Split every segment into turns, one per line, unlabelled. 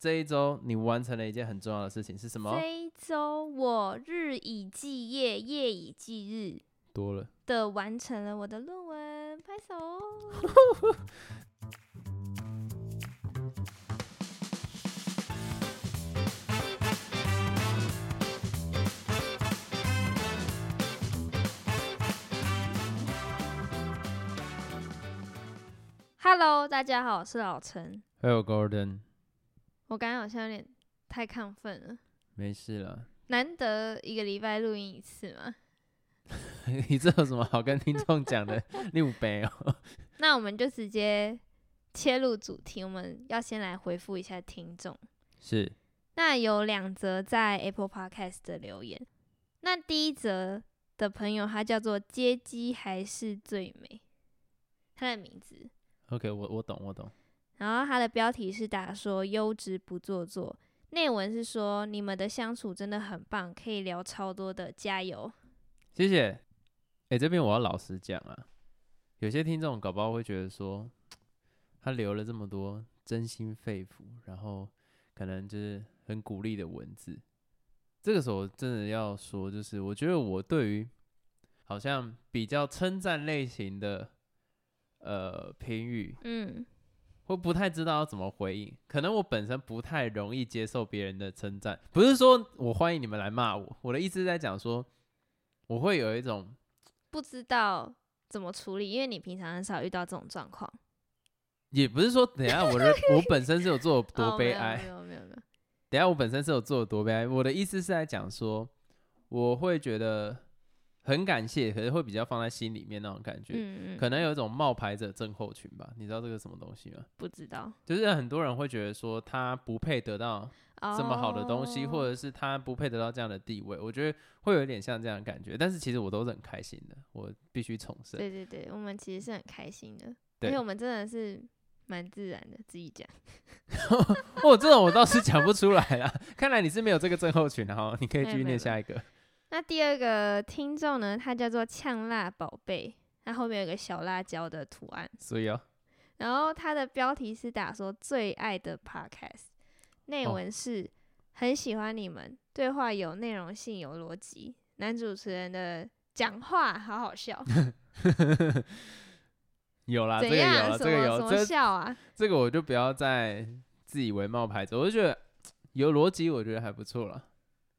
这一周你完成了一件很重要的事情是什么？
这一周我日以继夜，夜以继日
多了。
的完成了我的论文，拍手。Hello，大家好，我是老陈。
还有 Gordon，
我刚刚好像有点太亢奋了，
没事了。
难得一个礼拜录音一次嘛。
你这有什么好跟听众讲的？六杯哦。
那我们就直接切入主题，我们要先来回复一下听众。
是，
那有两则在 Apple Podcast 的留言。那第一则的朋友他叫做“接机还是最美”，他的名字。
OK，我我懂我懂。
然后他的标题是打说“优质不做作”，内文是说你们的相处真的很棒，可以聊超多的，加油！
谢谢。哎、这边我要老实讲啊，有些听众搞不好会觉得说，他留了这么多真心肺腑，然后可能就是很鼓励的文字。这个时候真的要说，就是我觉得我对于好像比较称赞类型的呃评语，
嗯，
会不太知道要怎么回应。可能我本身不太容易接受别人的称赞，不是说我欢迎你们来骂我，我的意思是在讲说，我会有一种
不知道怎么处理，因为你平常很少遇到这种状况。
也不是说等下我的我本身是有做 多
哦
悲哀，
没有没有没有，
等下我本身是有做多悲哀。我的意思是在讲说，我会觉得很感谢，可是会比较放在心里面那种感觉，
嗯嗯，
可能有一种冒牌者症候群吧。你知道这个什么东西吗？
不知道
就是很多人会觉得说他不配得到这么好的东西，
哦
或者是他不配得到这样的地位，我觉得会有一点像这样的感觉。但是其实我都是很开心的，我必须重申。
对对对，我们其实是很开心的，而
对
且我们真的是蛮自然的，自己讲。
哦，这种我倒是讲不出来啦。看来你是没有这个症候群的哈，你可以继续
没有没有
念下一个。
那第二个听众呢，他叫做呛辣宝贝，他后面有个小辣椒的图案，
所以哦，
然后他的标题是打说最爱的 podcast，内
哦
文是、很喜欢你们对话有内容性有逻辑，男主持人的讲话好好笑，
有啦，这个有
怎样？什
这个有，
么什么
这
笑啊？
这个我就不要再自以为冒牌子，我就觉得有逻辑，我觉得还不错了。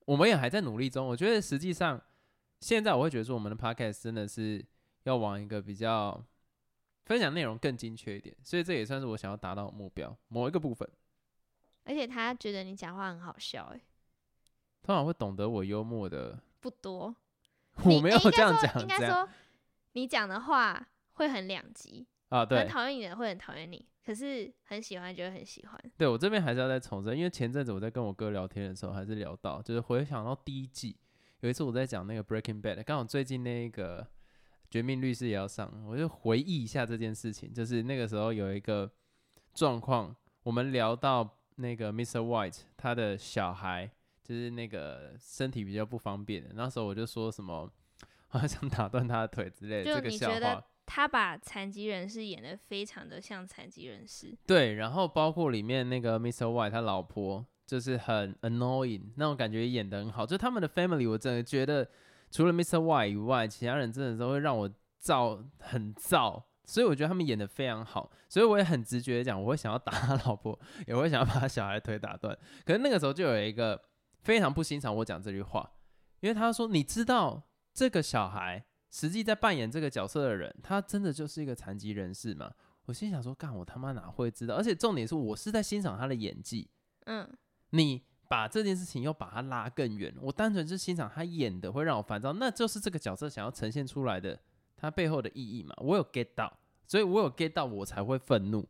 我们也还在努力中，我觉得实际上现在我会觉得说，我们的 podcast 真的是要往一个比较分享内容更精确一点，所以这也算是我想要达到的目标某一个部分。
而且他觉得你讲话很好笑、欸，
通常会懂得我幽默的，
不多。
我没有这样
说
讲，
应该说你讲的话会很两极，
啊，
很
对
讨厌你的会很讨厌你，可是很喜欢就会很喜欢。
对，我这边还是要再重申，因为前阵子我在跟我哥聊天的时候，还是聊到，就是回想到第一季，有一次我在讲那个 Breaking Bad，刚好最近那个《绝命律师》也要上，我就回忆一下这件事情，就是那个时候有一个状况，我们聊到那个 Mr. White 他的小孩，就是那个身体比较不方便的，那时候我就说什么，好像想打断他的腿之类的这个笑话。
他把残疾人士演的非常的像残疾人士，
对，然后包括里面那个 Mr. White 他老婆，就是很 annoying 那种感觉演得很好。就他们的 family，我真的觉得除了 Mr. White 以外，其他人真的都会让我燥，很燥。所以我觉得他们演得非常好，所以我也很直觉的讲，我会想要打他老婆，也会想要把他小孩腿打断。可是那个时候就有一个非常不欣赏我讲这句话，因为他说：“你知道这个小孩实际在扮演这个角色的人，他真的就是一个残疾人士吗？”我心想说：“干，我他妈哪会知道？而且重点是我是在欣赏他的演技。
嗯，
你把这件事情又把它拉更远，我单纯是欣赏他演的会让我烦躁，那就是这个角色想要呈现出来的他背后的意义嘛。我有 get 到，所以我有 get 到，我才会愤怒，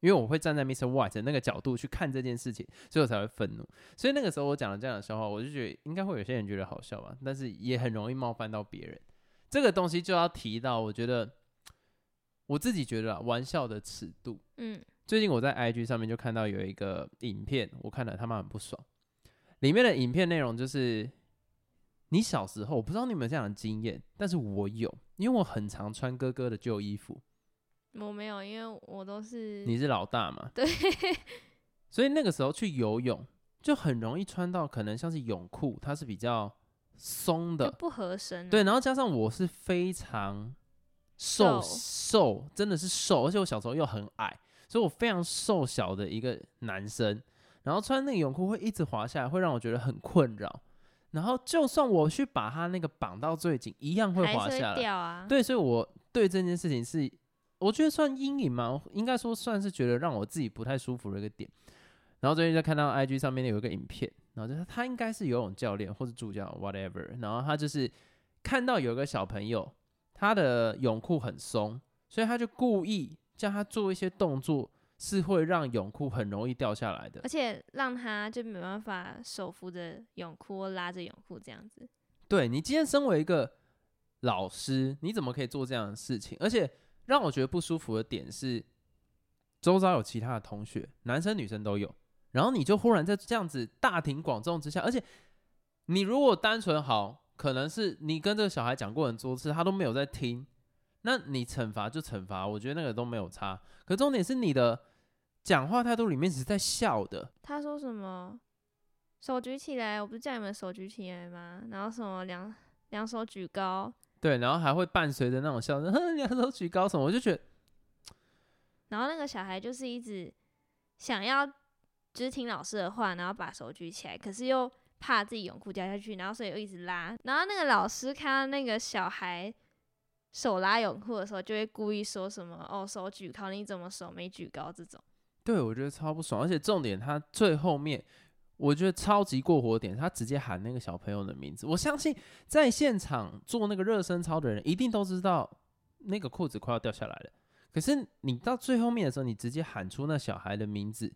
因为我会站在 Mr. White 的那个角度去看这件事情，所以我才会愤怒。所以那个时候我讲了这样的笑话，我就觉得应该会有些人觉得好笑吧，但是也很容易冒犯到别人。这个东西就要提到，我觉得我自己觉得啊玩笑的尺度。
嗯，
最近我在 IG 上面就看到有一个影片，我看了他妈很不爽。里面的影片内容就是你小时候，我不知道你有没有这样的经验，但是我有，因为我很常穿哥哥的旧衣服。
我没有，因为我都是
你是老大嘛？
对，
所以那个时候去游泳就很容易穿到可能像是泳裤，它是比较松的，
不合身。
对，然后加上我是非常瘦瘦，真的是瘦，而且我小时候又很矮，所以我非常瘦小的一个男生，然后穿那个泳裤会一直滑下来，会让我觉得很困扰。然后就算我去把它那个绑到最紧，一样会滑下来。
啊。
对，所以我对这件事情是，我觉得算阴影嘛，应该说算是觉得让我自己不太舒服的一个点。然后最近在看到 IG 上面有一个影片，然后就是他应该是游泳教练或者助教 whatever，然后他就是看到有个小朋友他的泳裤很松，所以他就故意叫他做一些动作，是会让泳裤很容易掉下来的，
而且让他就没办法手扶着泳裤拉着泳裤这样子。
对你今天身为一个老师，你怎么可以做这样的事情？而且让我觉得不舒服的点是，周遭有其他的同学，男生女生都有。然后你就忽然在这样子大庭广众之下，而且你如果单纯好，可能是你跟这个小孩讲过很多次，他都没有在听，那你惩罚就惩罚，我觉得那个都没有差。可重点是你的讲话态度里面只是在笑的。
他说什么？手举起来，我不是叫你们手举起来吗？然后什么两两手举高？
对，然后还会伴随着那种笑声，两手举高什么？我就觉得，
然后那个小孩就是一直想要。就是听老师的话，然后把手举起来，可是又怕自己泳裤掉下去，然后所以又一直拉。然后那个老师看到那个小孩手拉泳裤的时候，就会故意说什么：“哦，手举高，你怎么手没举高？”这种。
对，我觉得超不爽。而且重点，他最后面我觉得超级过火点，他直接喊那个小朋友的名字。我相信在现场做那个热身操的人，一定都知道那个裤子快要掉下来了。可是你到最后面的时候，你直接喊出那小孩的名字。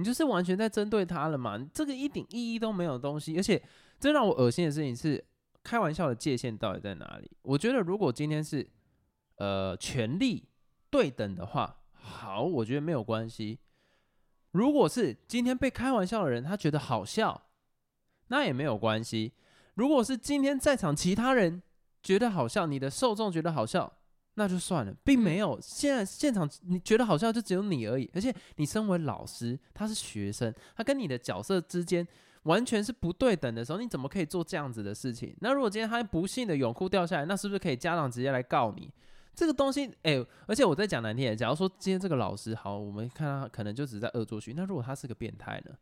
你就是完全在针对他了嘛？这个一点意义都没有东西，而且最让我恶心的事情是，开玩笑的界限到底在哪里？我觉得如果今天是呃权力对等的话，好，我觉得没有关系。如果是今天被开玩笑的人他觉得好笑，那也没有关系。如果是今天在场其他人觉得好笑，你的受众觉得好笑。那就算了，并没有。现在现场你觉得好笑，就只有你而已。而且你身为老师，他是学生，他跟你的角色之间完全是不对等的时候，你怎么可以做这样子的事情？那如果今天他不幸的泳裤掉下来，那是不是可以家长直接来告你？这个东西，哎，而且我在讲难听点，假如说今天这个老师好，我们看他可能就只是在恶作剧。那如果他是个变态呢？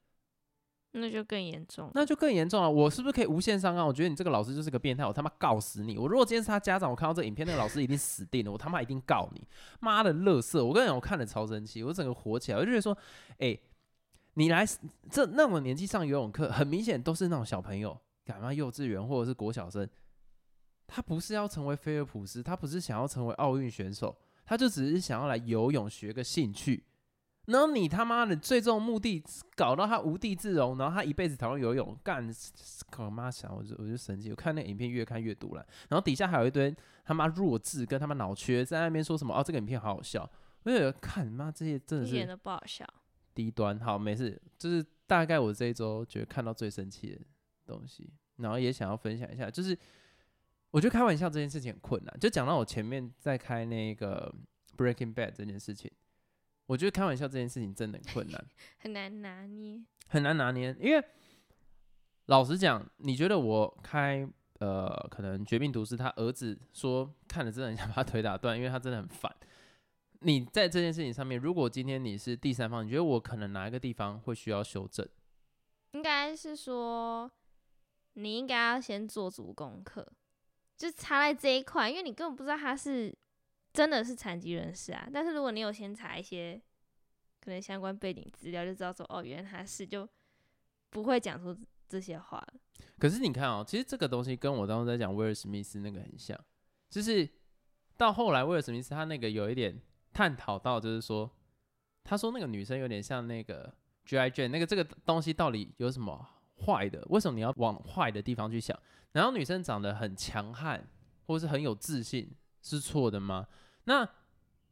那就更严重，
那就更严重了。我是不是可以无限上纲？我觉得你这个老师就是个变态，我他妈告死你！我如果今天是他家长，我看到这影片，那个老师一定死定了，我他妈一定告你！妈的，乐色！我跟你讲，我看了超生气，我整个火起来，我就觉得说，哎，你来这那种年纪上游泳课，很明显都是那种小朋友，干嘛幼稚园或者是国小生，他不是要成为菲尔普斯，他不是想要成为奥运选手，他就只是想要来游泳学个兴趣。然后你他妈的最终目的搞到他无地自容，然后他一辈子讨厌游泳，干，我妈想我就我就生气。我看那影片越看越毒了，然后底下还有一堆他妈弱智跟他妈脑缺在那边说什么哦，这个影片好好笑，我就看妈这些真的是
一点都不好笑，
低端。好，没事，就是大概我这一周觉得看到最生气的东西，然后也想要分享一下，就是我觉得开玩笑这件事情很困难，就讲到我前面在开那个 Breaking Bad 这件事情。我觉得开玩笑这件事情真的很困难，
很难拿捏，
很难拿捏。因为老实讲，你觉得我开呃，可能《绝命毒师》他儿子说看了真的很想把他腿打断，因为他真的很烦。你在这件事情上面，如果今天你是第三方，你觉得我可能哪一个地方会需要修正？
应该是说，你应该要先做足功课，就差在这一块，因为你根本不知道他是。真的是残疾人士啊！但是如果你有先查一些可能相关背景资料，就知道说哦，原来他是就不会讲出这些话。
可是你看哦，其实这个东西跟我当时在讲威尔史密斯那个很像，就是到后来威尔史密斯他那个有一点探讨到，就是说他说那个女生有点像那个 G I J 那个这个东西到底有什么坏的？为什么你要往坏的地方去想？然后女生长得很强悍，或是很有自信，是错的吗？那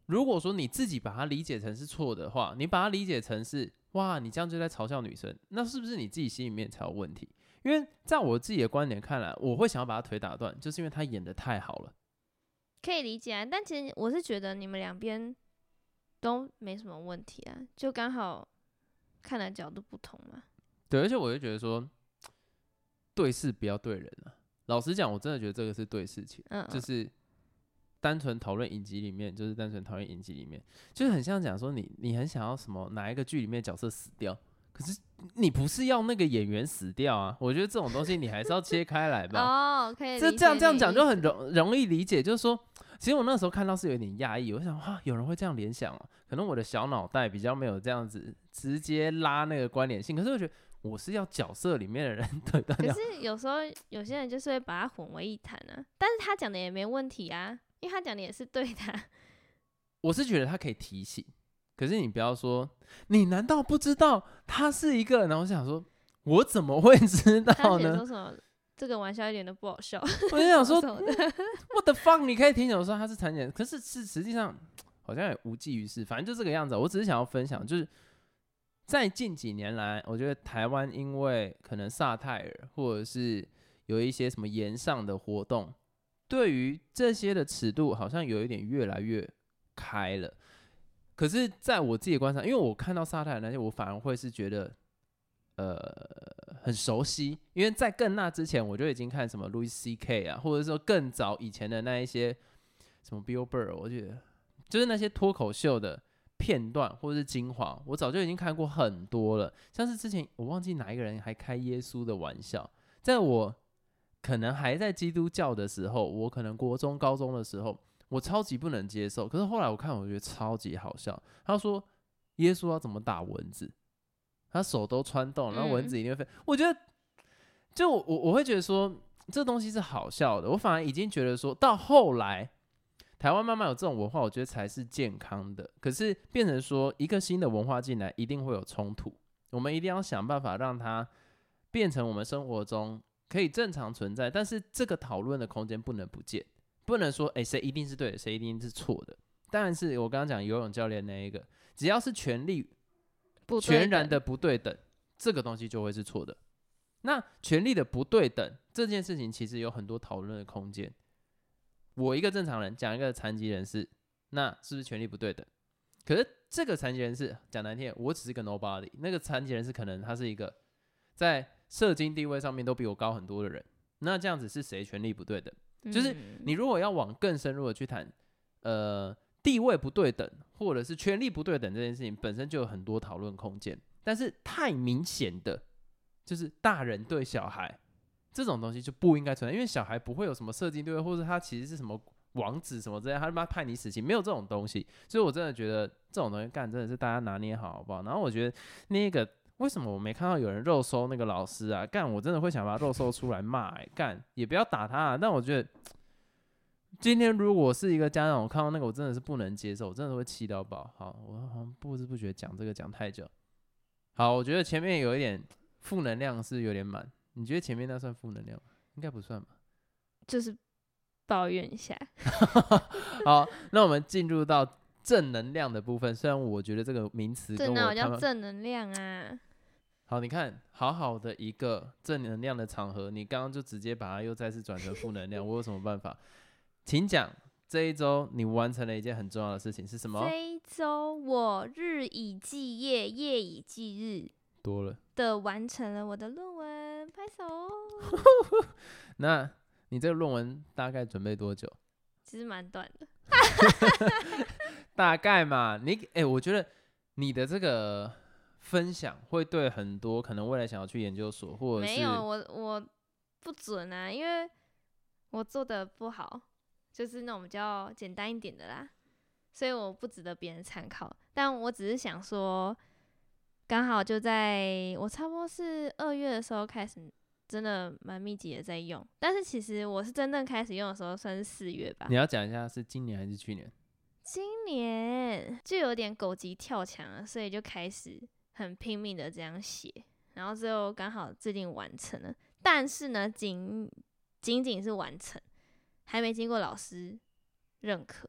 如果说你自己把它理解成是错的话，你把它理解成是哇，你这样就在嘲笑女生，那是不是你自己心里面才有问题？因为在我自己的观点看来，我会想要把他腿打断，就是因为他演的太好了。
可以理解啊，但其实我是觉得你们两边都没什么问题啊，就刚好看的角度不同嘛。
对，而且我就觉得说，对事不要对人啊。老实讲，我真的觉得这个是对事情，
嗯，嗯
就是单纯讨论影集里面，就是单纯讨论影集里面，就是很像讲说你你很想要什么哪一个剧里面角色死掉，可是你不是要那个演员死掉啊。我觉得这种东西你还是要切开来吧。
哦，可以
这这样这样讲就很容容易理解，就是说，其实我那时候看到是有点压抑，我想哇，有人会这样联想啊、可能我的小脑袋比较没有这样子直接拉那个关联性，可是我觉得我是要角色里面的人 对
可是有时候有些人就是会把它混为一谈啊，但是他讲的也没问题啊，因为他讲的也是对的啊。
我是觉得他可以提醒，可是你不要说，你难道不知道他是一个？然后我想说，我怎么会知道呢
说？什么这个玩笑一点都不好笑，
我就想说 我的 fuck，你可以听我说他是残疾人，可是是实际上好像也无济于事，反正就这个样子。我只是想要分享，就是在近几年来，我觉得台湾因为可能萨泰尔或者是有一些什么言上的活动，对于这些的尺度好像有一点越来越开了。可是，在我自己的观察，因为我看到萨泰尔那些，我反而会是觉得，呃，很熟悉。因为在更那之前，我就已经看什么 Louis C.K. 啊，或者说更早以前的那一些什么 Bill Burr，我觉得就是那些脱口秀的片段或者是精华，我早就已经看过很多了。像是之前我忘记哪一个人还开耶稣的玩笑，在我可能还在基督教的时候，我可能国中、高中的时候，我超级不能接受。可是后来我看，我觉得超级好笑。他说耶稣要怎么打蚊子？他手都穿洞，然后蚊子一定会飞。我觉得，就我我我会觉得说，这东西是好笑的。我反而已经觉得说到后来，台湾慢慢有这种文化，我觉得才是健康的。可是变成说一个新的文化进来，一定会有冲突。我们一定要想办法让它变成我们生活中可以正常存在，但是这个讨论的空间不能不见，不能说诶谁一定是对的，谁一定是错的。当然是我刚刚讲游泳教练那一个，只要是权力
不
全然的不对等，这个东西就会是错的。那权力的不对等这件事情，其实有很多讨论的空间。我一个正常人讲一个残疾人士，那是不是权力不对等？可是这个残疾人士讲难听点，我只是个 nobody，那个残疾人士可能他是一个在社经地位上面都比我高很多的人，那这样子是谁权力不对等？就是
嗯
你如果要往更深入的去谈，呃，地位不对等或者是权力不对等这件事情本身就有很多讨论空间，但是太明显的就是大人对小孩这种东西就不应该存在，因为小孩不会有什么设计对位，或者他其实是什么王子什么之类，他他妈判你死刑，没有这种东西，所以我真的觉得这种东西干真的是大家拿捏好好不好？然后我觉得那个。为什么我没看到有人肉搜那个老师啊？干，我真的会想把他肉搜出来骂、欸，干也不要打他、啊。但我觉得今天如果是一个家长，我看到那个我真的是不能接受，我真的会气到爆。好，我好像不知不觉讲这个讲太久。好，我觉得前面有一点负能量是有点满，你觉得前面那算负能量吗？应该不算吧。
就是抱怨一下，
好，那我们进入到正能量的部分。虽然我觉得这个名词跟我他们
正能量啊？
好，你看，好好的一个正能量的场合，你刚刚就直接把它又再次转成负能量，我有什么办法？请讲，这一周你完成了一件很重要的事情是什么？
这一周我日以继夜，夜以继日
多了。
的完成了我的论文，拍手。
那你这个论文大概准备多久？
其实蛮短的，
大概嘛，你哎、我觉得你的这个分享会对很多可能未来想要去研究所或者是
没有我我不准啊，因为我做的不好，就是那种比较简单一点的啦，所以我不值得别人参考。但我只是想说，刚好就在我差不多是二月的时候开始，真的蛮密集的在用。但是其实我是真正开始用的时候，算是四月吧
你。要讲一下是今年还是去年？
今年就有点狗急跳墙了，所以就开始很拼命的这样写，然后最后刚好最近完成了，但是呢，仅仅仅是完成，还没经过老师认可。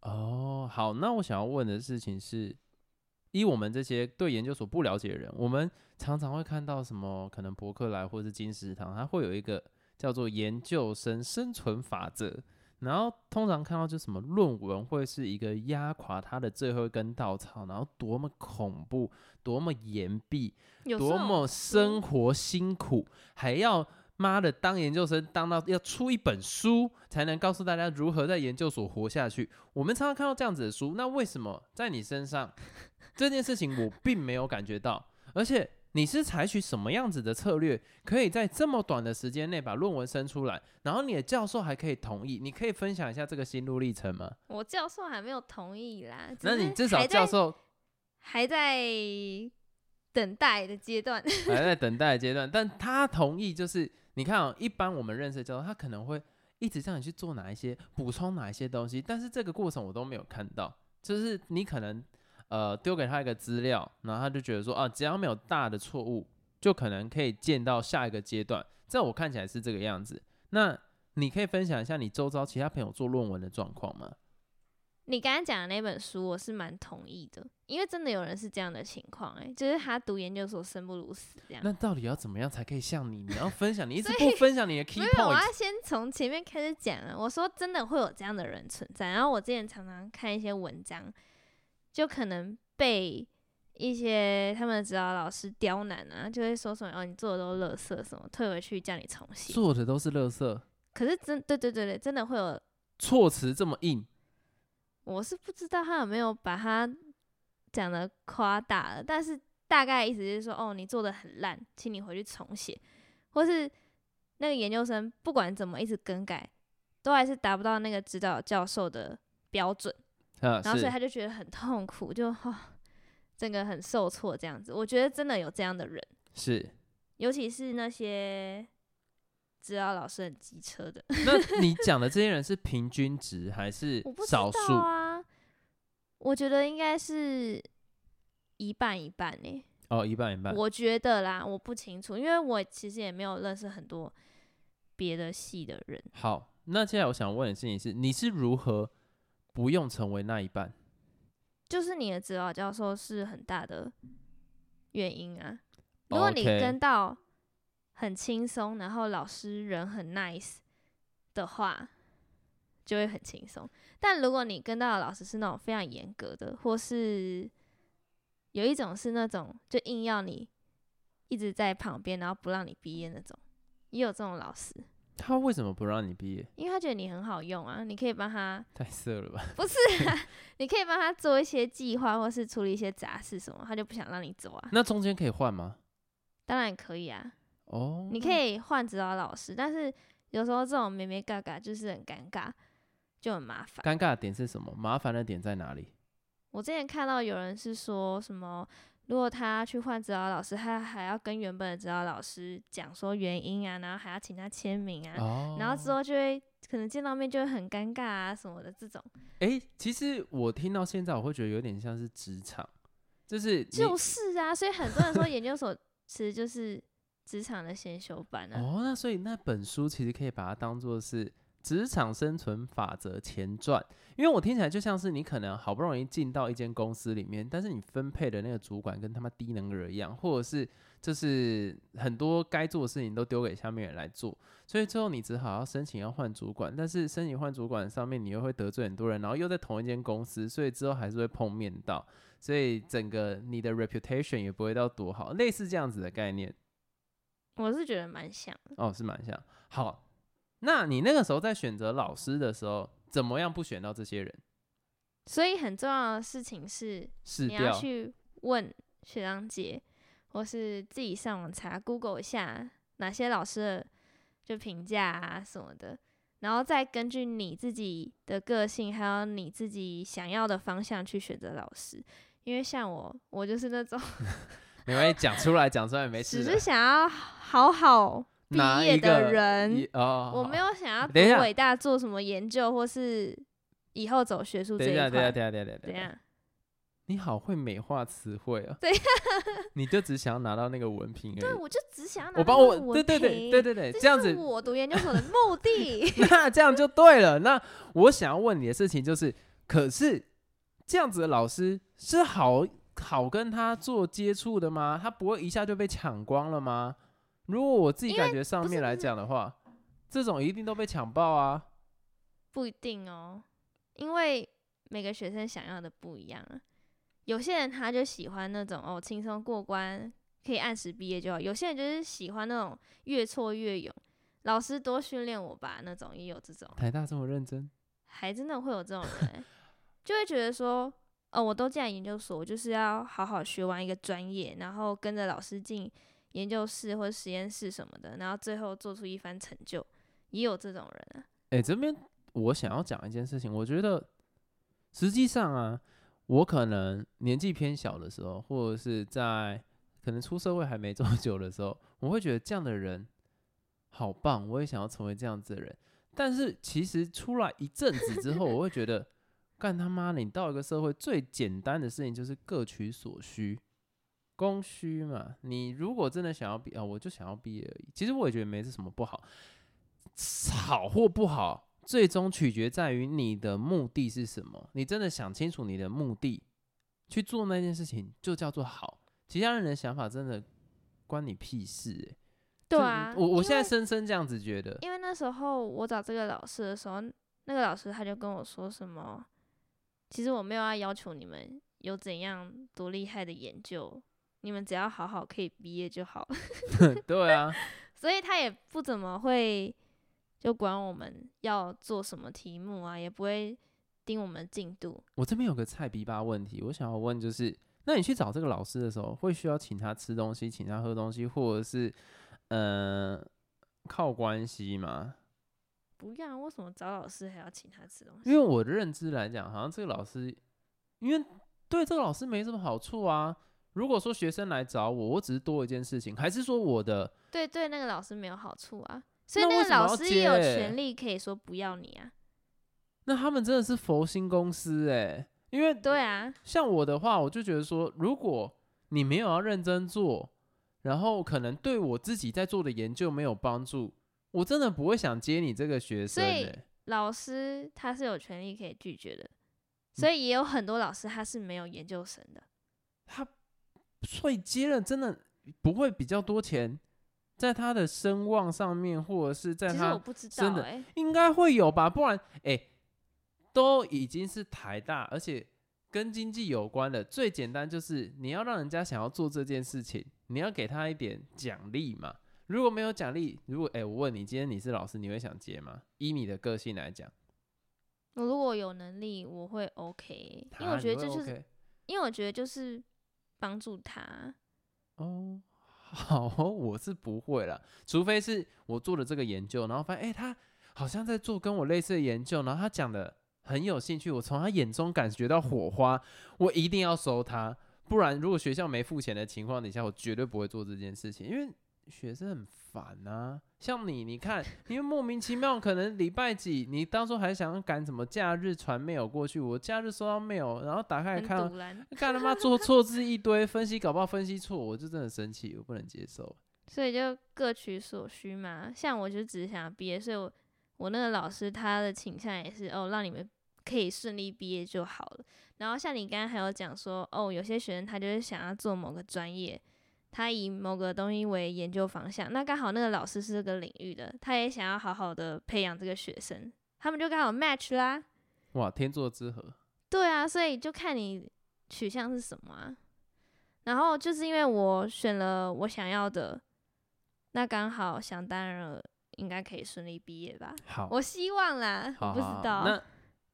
哦，好，那我想要问的事情是，以我们这些对研究所不了解的人，我们常常会看到什么？可能伯克莱或是金石堂，它会有一个叫做研究生生存法则。然后通常看到就什么论文会是一个压垮他的最后一根稻草，然后多么恐怖，多么严厉，
有这种
多么生活辛苦，还要妈的当研究生当到要出一本书，才能告诉大家如何在研究所活下去。我们常常看到这样子的书，那为什么在你身上这件事情我并没有感觉到？而且你是采取什么样子的策略，可以在这么短的时间内把论文生出来，然后你的教授还可以同意？你可以分享一下这个心路历程吗？
我教授还没有同意啦，
那你至少教授
还在等待的阶段。
还在等待的阶段，但他同意，就是你看哦，一般我们认识的教授，他可能会一直叫你去做哪一些补充哪一些东西，但是这个过程我都没有看到，就是你可能呃丢给他一个资料，然后他就觉得说啊，只要没有大的错误，就可能可以见到下一个阶段，在我看起来是这个样子。那你可以分享一下你周遭其他朋友做论文的状况吗？
你刚刚讲的那本书，我是蛮同意的，因为真的有人是这样的情况，哎，就是他读研究所生不如死这样。
那到底要怎么样才可以像你？你要分享，你一直不分享你的 key
没有，我
point，
要先从前面开始讲啊。我说真的会有这样的人存在，然后我之前常常看一些文章，就可能被一些他们的指导老师刁难啊，就会说什么哦你做的都是垃圾什么，退回去叫你重写。
做的都是垃圾，
可是真对对对对，真的会有，
措辞这么硬。
我是不知道他有没有把他讲的夸大了，但是大概意思就是说，哦，你做的很烂，请你回去重写，或是那个研究生不管怎么一直更改，都还是达不到那个指导教授的标准，
啊，
然后所以他就觉得很痛苦，就哦，整个很受挫这样子。我觉得真的有这样的人，
是。
尤其是那些知道老师很机车的，
那 你讲的这些人是平均值还是少数？
啊，我觉得应该是一半一半呢、
哦，一半一半。
我觉得啦，我不清楚，因为我其实也没有认识很多别的系的人。
好，那接下来我想问的事情是，你是如何不用成为那一半？
就是你的指导教授是很大的原因啊。如果你
OK
跟到很轻松，然后老师人很 nice 的话，就会很轻松。但如果你跟到的老师是那种非常严格的，或是有一种是那种就硬要你一直在旁边，然后不让你毕业那种，也有这种老师，
他为什么不让你毕业？
因为他觉得你很好用啊，你可以帮他
太色了吧？
不是啊，你可以帮他做一些计划，或是处理一些杂事什么，他就不想让你走啊。
那中间可以换吗？
当然可以啊，
哦，
你可以换指导老师，但是有时候这种咩咩嘎嘎就是很尴尬，就很麻烦。
尴尬的点是什么？麻烦的点在哪里？
我之前看到有人是说什么，如果他去换指导老师，他还要跟原本的指导老师讲说原因啊，然后还要请他签名啊，
哦，
然后之后就会可能见到面就会很尴尬啊什么的这种。
哎、其实我听到现在，我会觉得有点像是职场，就是
就是啊，所以很多人说研究所其实就是职场的先修班啊。
哦，那所以那本书其实可以把它当做是《职场生存法则》前传，因为我听起来就像是你可能好不容易进到一间公司里面，但是你分配的那个主管跟他妈低能儿一样，或者是就是很多该做的事情都丢给下面人来做，所以最后你只好要申请要换主管，但是申请换主管上面你又会得罪很多人，然后又在同一间公司，所以之后还是会碰面到，所以整个你的 reputation 也不会到多好，类似这样子的概念。
我是觉得蛮像的。
哦，是蛮像。好，那你那个时候在选择老师的时候，怎么样不选到这些人？
所以很重要的事情是，你要。去问学长姐，或是自己上网查 Google 一下哪些老师的就评价啊什么的，然后再根据你自己的个性，还有你自己想要的方向去选择老师。因为像我，我就是那种
没关系，讲出来，讲出来没事
只是。想要好好毕业的人，
哦，
我没
有。
想要伟大做什么研究，或是以后走学术这一
等下，等一下，
块。
等一下，等一下，等一下。你好会美化词汇啊！
对
你就只想要拿到那个文凭 而
对，我就只想要拿
我帮我，对对对对对对，
这
这样子
我读研究所的目的。
那这样就对了。那我想要问你的事情就是，可是这样子的老师是好好跟他做接触的吗？他不会一下就被抢光了吗？如果我自己感觉上面来讲的话，这种一定都被抢爆啊！
不一定哦，因为每个学生想要的不一样啊。有些人他就喜欢那种哦轻松过关，可以按时毕业就好；有些人就是喜欢那种越挫越勇，老师多训练我吧那种，也有这种。
台大这么认真，
还真的会有这种人欸，就会觉得说，哦，我都进来研究所，我就是要好好学完一个专业，然后跟着老师进研究室或者实验室什么的，然后最后做出一番成就，也有这种人啊。
哎、这边我想要讲一件事情，我觉得实际上啊，我可能年纪偏小的时候，或者是在可能出社会还没这么久的时候，我会觉得这样的人好棒，我也想要成为这样子的人。但是其实出来一阵子之后，我会觉得，干他妈的，你到一个社会最简单的事情就是各取所需，供需嘛。你如果真的想要毕啊，我就想要毕业而已。其实我也觉得没是什么不好，好或不好，最终取决在于你的目的是什么。你真的想清楚你的目的，去做那件事情，就叫做好。其他人的想法真的关你屁事、欸，
对啊，
我我现在深深这样子觉得，
因为那时候我找这个老师的时候，那个老师他就跟我说什么，其实我没有要要求你们有怎样多厉害的研究，你们只要好好可以毕业就好了。
对啊，
所以他也不怎么会就管我们要做什么题目啊，也不会盯我们进度。
我这边有个菜逼吧问题，我想要问就是，那你去找这个老师的时候，会需要请他吃东西，请他喝东西，或者是呃靠关系吗？
不要，为什么找老师还要请他吃东西？
因为我的认知来讲，好像这个老师，因为对这个老师没什么好处啊。如果说学生来找我，我只是多一件事情，还是说我的
对对，那个老师没有好处啊，所以
那
那个老师也有权利可以说不要你啊。
那他们真的是佛心公司哎、因为
对啊，
像我的话，我就觉得说，如果你没有要认真做，然后可能对我自己在做的研究没有帮助，我真的不会想接你这个学生、
所以
欸。
老师他是有权利可以拒绝的，
嗯
所以也有很多老师他是没有研究生的。
他所以接了真的不会比较多钱，在他的声望上面，或者是在他真的
哎、
应该会有吧，不然哎、都已经是台大，而且跟经济有关的，最简单就是你要让人家想要做这件事情，你要给他一点奖励嘛。如果没有奖励，如果哎、我问你，今天你是老师，你会想接吗？以你的个性来讲，
我如果有能力，我会 OK，因为
啊
我觉得这就是
OK
因为我觉得就是帮助他。
哦，好，我是不会了，除非是我做了这个研究，然后发现哎、诶他好像在做跟我类似的研究，然后他讲的很有兴趣，我从他眼中感觉到火花，我一定要收他，不然如果学校没付钱的情况底下，我绝对不会做这件事情，因为学生很烦啊。像你，你看，因为莫名其妙，可能礼拜几，你当初还想赶什么假日传 mail 过去，我假日收到 mail，然后打开看干他妈 做错字一堆，分析搞不好分析错，我就真的生气，我不能接受。
所以就各取所需嘛。像我就只是想毕业，所以我我那个老师他的倾向也是哦，让你们可以顺利毕业就好了。然后像你刚刚还有讲说，哦，有些学生他就是想要做某个专业，他以某个东西为研究方向，那刚好那个老师是这个领域的，他也想要好好的培养这个学生，他们就刚好 match 啦。
哇，天作之合，
对啊，所以就看你取向是什么啊。然后就是因为我选了我想要的，那刚好想当然了，应该可以顺利毕业吧。
好，
我希望啦，我
好好好
不知道，
那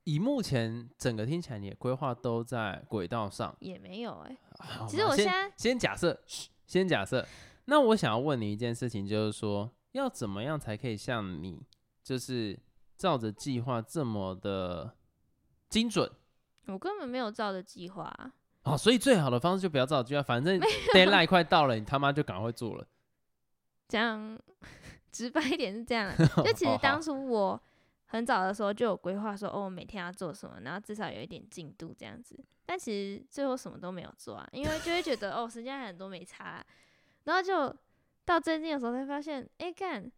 以目前整个听起来，你的规划都在轨道上。
也没有哎、
好
其实我现在
先假设，嘘先假设。那我想要问你一件事情，就是说，要怎么样才可以像你，就是照着计划这么的精准？
我根本没有照着计划啊、
哦，所以最好的方式就不要照计划，反正 deadline 快到了，你他妈就赶快做了。
这样 直白一点是这样 的。就其实当初我很早的时候就有规划说，哦，我每天要做什么，然后至少有一点进度这样子。但其实最后什么都没有做啊，因为就会觉得哦，时间还很多没差啊、然后就到最近的时候才发现，哎、干，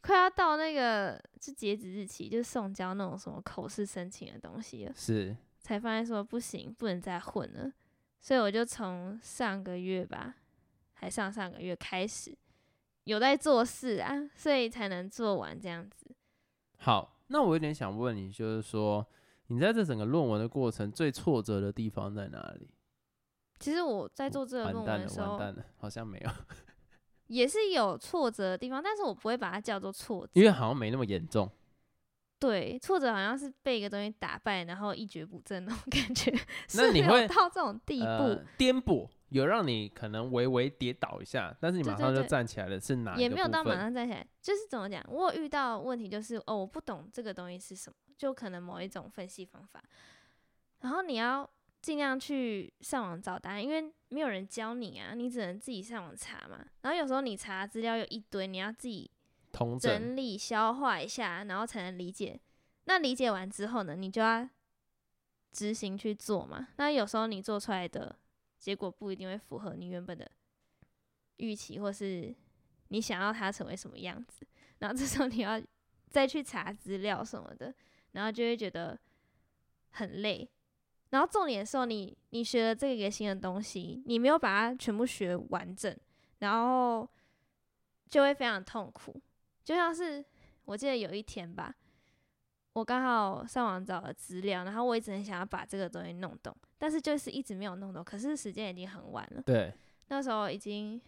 快要到那个是截止日期，就是送交那种什么口试申请的东西了，
是，
才发现说不行，不能再混了。所以我就从上个月吧，还上上个月开始有在做事啊，所以才能做完这样子。
好，那我有点想问你，就是说你在这整个论文的过程最挫折的地方在哪里？
其实我在做这个论文的时候，
完蛋了，好像没有，
也是有挫折的地方，但是我不会把它叫做挫折，
因为好像没那么严重。
对，挫折好像是被一个东西打败，然后一蹶不振那种感觉，
那你会
到这种地步。
呃，颠簸有让你可能微微跌倒一下，但是你马上就站起来了，是哪
也没有到马？上站起来，就是怎么讲？我有遇到问题就是哦，我不懂这个东西是什么，就可能某一种分析方法，然后你要尽量去上网找答案，因为没有人教你啊，你只能自己上网查嘛。然后有时候你查资料有一堆，你要自己
整
整理消化一下，然后才能理解。那理解完之后呢，你就要执行去做嘛。那有时候你做出来的结果不一定会符合你原本的预期，或是你想要它成为什么样子。然后这时候你要再去查资料什么的，然后就会觉得很累。然后重点是，你你学了这个新的东西，你没有把它全部学完整，然后就会非常痛苦。就像是我记得有一天吧，我刚好上网找了资料，然后我一直很想要把这个东西弄懂，但是就是一直没有弄懂。可是时间已经很晚了，
对，
那时候已经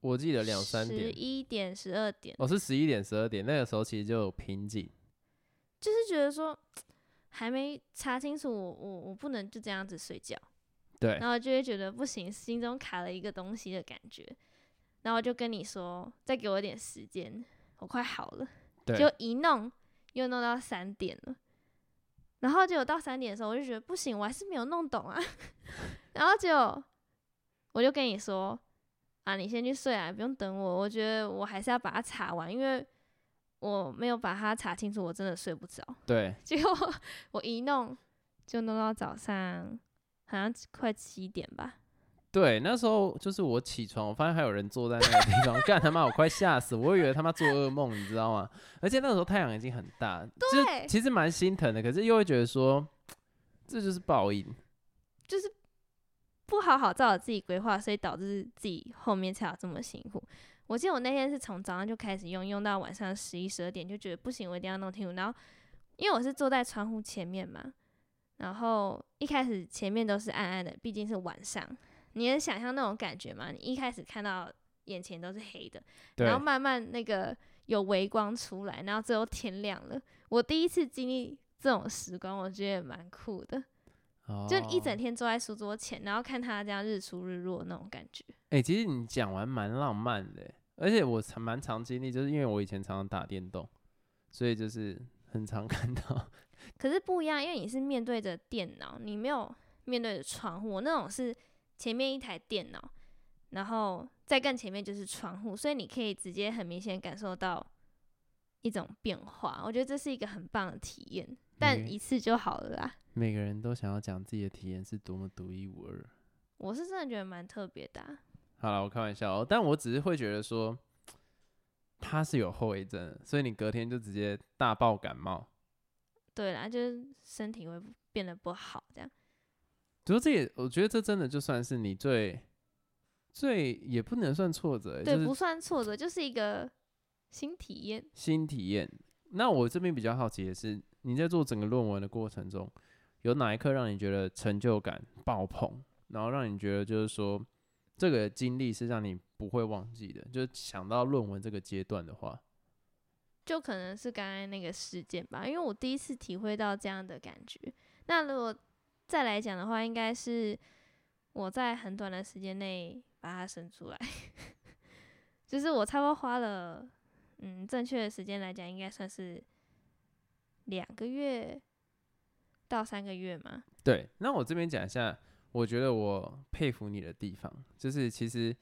我记得两三点十，
一点、十二点，
我、是十一点、十二点，那个时候其实就有瓶颈。
就是觉得说还没查清楚，我我我不能就这样子睡觉，
对
然，后就会觉得不行，心中卡了一个东西的感觉，然后就跟你说，再给我一点时间，我快好了。
对，
就一弄又弄到三点了，然后结果到三点的时候，我就觉得不行，我还是没有弄懂啊。然后结果我就跟你说啊，你先去睡啊，不用等我。我觉得我还是要把它查完，因为我没有把它查清楚，我真的睡不着。
对，
结果我一弄就弄到早上，好像快七点吧。
对，那时候就是我起床，我发现还有人坐在那个地方，干他妈，我快吓死，我以为他妈做噩梦，你知道吗？而且那时候太阳已经很大，就
对
其实蛮心疼的，可是又会觉得说，这就是报应。
就是不好好照着自己规划，所以导致自己后面才有这么辛苦。我记得我那天是从早上就开始用，用到晚上十一十二点，就觉得不行，我一定要弄清楚。然后因为我是坐在窗户前面嘛，然后一开始前面都是暗暗的，毕竟是晚上，你能想象那种感觉吗？你一开始看到眼前都是黑的，然后慢慢那个有微光出来，然后最后天亮了。我第一次经历这种时光，我觉得蛮酷的。就一整
哦
天坐在书桌前，然后看他这样日出日落那种感觉。
哎、其实你讲完蛮浪漫的欸，而且我常蛮常经历，就是因为我以前常常打电动，所以就是很常看到。
可是不一样，因为你是面对着电脑，你没有面对着窗户。我那种是前面一台电脑，然后再更前面就是窗户，所以你可以直接很明显感受到一种变化。我觉得这是一个很棒的体验，但
嗯
一次就好了啦。
每个人都想要讲自己的体验是多么独一无二。
我是真的觉得蛮特别的啊、
好了，我开玩笑哦，但我只是会觉得说，它是有后遗症的，所以你隔天就直接大爆感冒。
对啦，就是身体会变得不好这样。
不过这也，我觉得这真的就算是你最最也不能算挫折欸，
对，不
就是
算挫折，就是一个新体验。
新体验。那我这边比较好奇的是，你在做整个论文的过程中，有哪一刻让你觉得成就感爆棚，然后让你觉得就是说这个经历是让你不会忘记的？就是想到论文这个阶段的话，
就可能是刚刚那个事件吧，因为我第一次体会到这样的感觉。那如果再来讲的话，应该是我在很短的时间内把它生出来，就是我差不多花了，嗯，正确的时间来讲，应该算是两个月到三个月嘛。
对，那我这边讲一下，我觉得我佩服你的地方，就是其实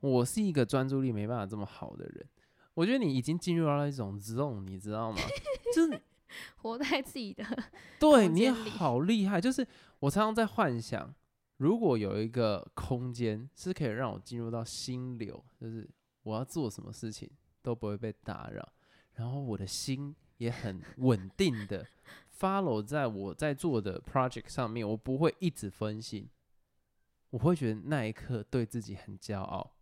我是一个专注力没办法这么好的人。我觉得你已经进入到了一种 zone，你知道吗？就是
活在自己的
对你
空间里
好厉害。就是我常常在幻想，如果有一个空间是可以让我进入到心流，就是我要做什么事情都不会被打扰，然后我的心也很稳定的 follow 在我在做的 project 上面，我不会一直分心，我会觉得那一刻对自己很骄傲。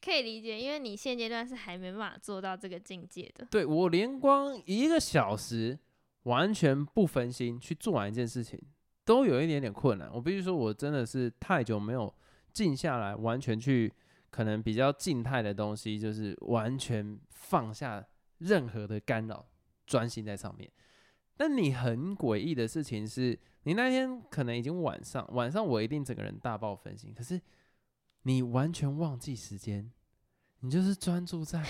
可以理解，因为你现阶段是还没办法做到这个境界的。
对我连光一个小时完全不分心去做完一件事情，都有一点点困难。我必须说，我真的是太久没有静下来，完全去可能比较静态的东西，就是完全放下任何的干扰，专心在上面。但你很诡异的事情是，你那天可能已经晚上，晚上我一定整个人大爆分心，可是你完全忘记时间，你就是专注在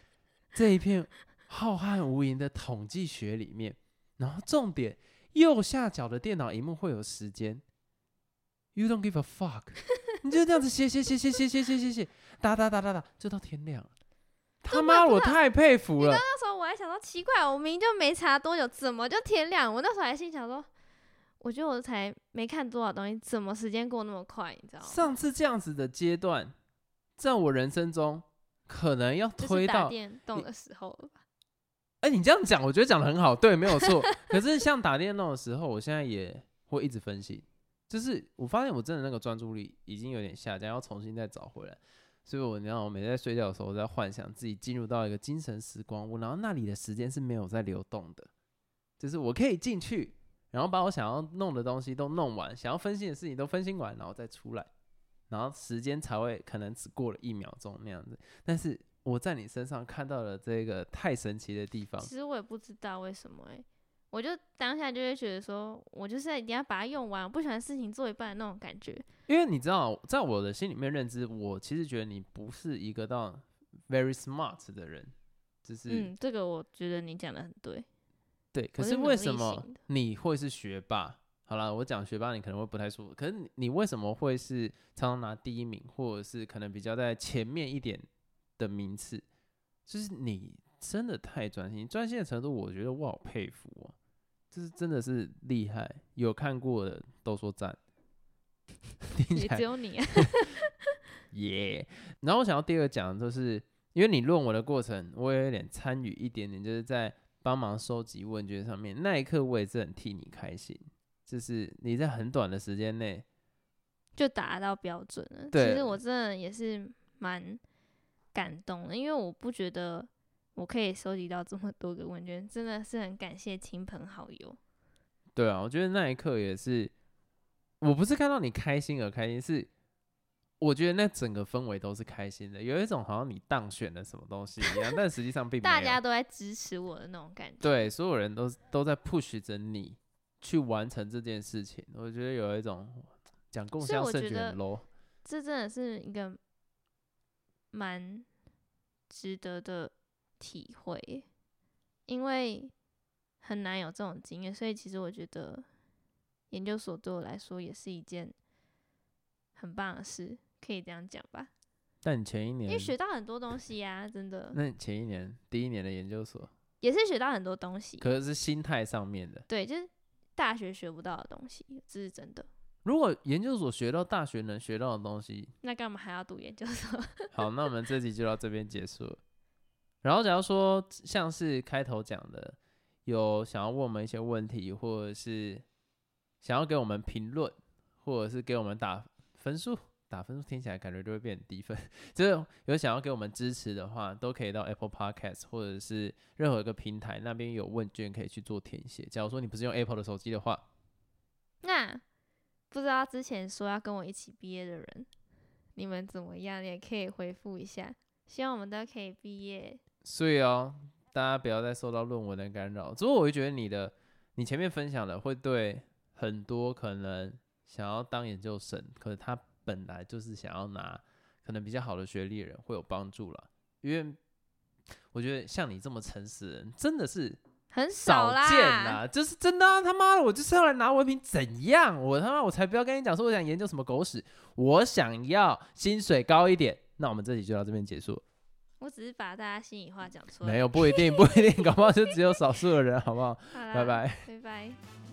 这一片浩瀚无垠的统计学里面，然后重点右下角的电脑荧幕会有时间，You don't give a fuck，你就这样子写写写写写写写写写，打打打打打，就到天亮了。他妈，我太佩服了。
那时候我还想说奇怪，我明明就没查多久，怎么就天亮？我那时候还心想说，我觉得我才没看多少东西，怎么时间过那么快？你知道吗？
上次这样子的阶段，在我人生中可能要推到
电动的时候了吧？
哎，你这样讲，我觉得讲的很好，对，没有错。可是像打电动的时候，我现在也会一直分析，就是我发现我真的那个专注力已经有点下降，要重新再找回来。所以我你知道，我每天在睡觉的时候，我在幻想自己进入到一个精神时光屋，然后那里的时间是没有在流动的，就是我可以进去，然后把我想要弄的东西都弄完，想要分析的事情都分析完，然后再出来，然后时间才会可能只过了一秒钟那样子。但是我在你身上看到了这个太神奇的地方。
其实我也不知道为什么哎。我就当下就会觉得说，我就是一定要把它用完，我不喜欢事情做一半的那种感觉。
因为你知道，在我的心里面认知，我其实觉得你不是一个到 very smart 的人，就是
嗯，这个我觉得你讲的很对。
对，可是为什么你会是学霸？好了，我讲学霸你可能会不太舒服，可是你为什么会是常常拿第一名，或者是可能比较在前面一点的名次？就是你真的太专心，专心的程度，我觉得我好佩服哦。就是真的是厉害，有看过的都说赞。
也只有你。
啊耶。然后我想要第二个讲，就是因为你论文的过程，我也有点参与一点点，就是在帮忙收集问卷上面。那一刻我也是很替你开心，就是你在很短的时间内
就达到标准了。其实我真的也是蛮感动的，因为我不觉得。我可以收集到这么多个问卷，真的是很感谢亲朋好友。
对啊，我觉得那一刻也是，我不是看到你开心而开心，是我觉得那整个氛围都是开心的，有一种好像你当选了什么东西一样，但实际上并没有。
大家都在支持我的那种感觉。
对，所有人都都在 push 着你去完成这件事情，我觉得有一种讲共享胜券 low，
这真的是一个蛮值得的。体会，因为很难有这种经验，所以其实我觉得研究所对我来说也是一件很棒的事，可以这样讲吧。
但你前一年
因为学到很多东西呀，真的。
那你前一年第一年的研究所
也是学到很多东西，
可是是心态上面的。
对，就是大学学不到的东西，这是真的。
如果研究所学到大学能学到的东西，
那干嘛还要读研究所？
好，那我们这集就到这边结束了。然后，假如说像是开头讲的，有想要问我们一些问题，或者是想要给我们评论，或者是给我们打分数，打分数听起来感觉就会变低分。就是有想要给我们支持的话，都可以到 Apple Podcast 或者是任何一个平台那边有问卷可以去做填写。假如说你不是用 Apple 的手机的话，
那不知道之前说要跟我一起毕业的人，你们怎么样？也可以回复一下。希望我们都可以毕业。
所以哦，大家不要再受到论文的干扰。之后我会觉得你的，你前面分享的会对很多可能想要当研究生，可是他本来就是想要拿可能比较好的学历的人会有帮助了。因为我觉得像你这么诚实的人，真的是
很少
见啦。就是真的啊，他妈的，我就是要来拿文凭，怎样？我他妈我才不要跟你讲说我想研究什么狗屎，我想要薪水高一点。那我们这集就到这边结束。
我只是把大家心里话讲出来，
没有不一定，不一定，搞不好就只有少数的人，好不好？
拜拜，
拜拜。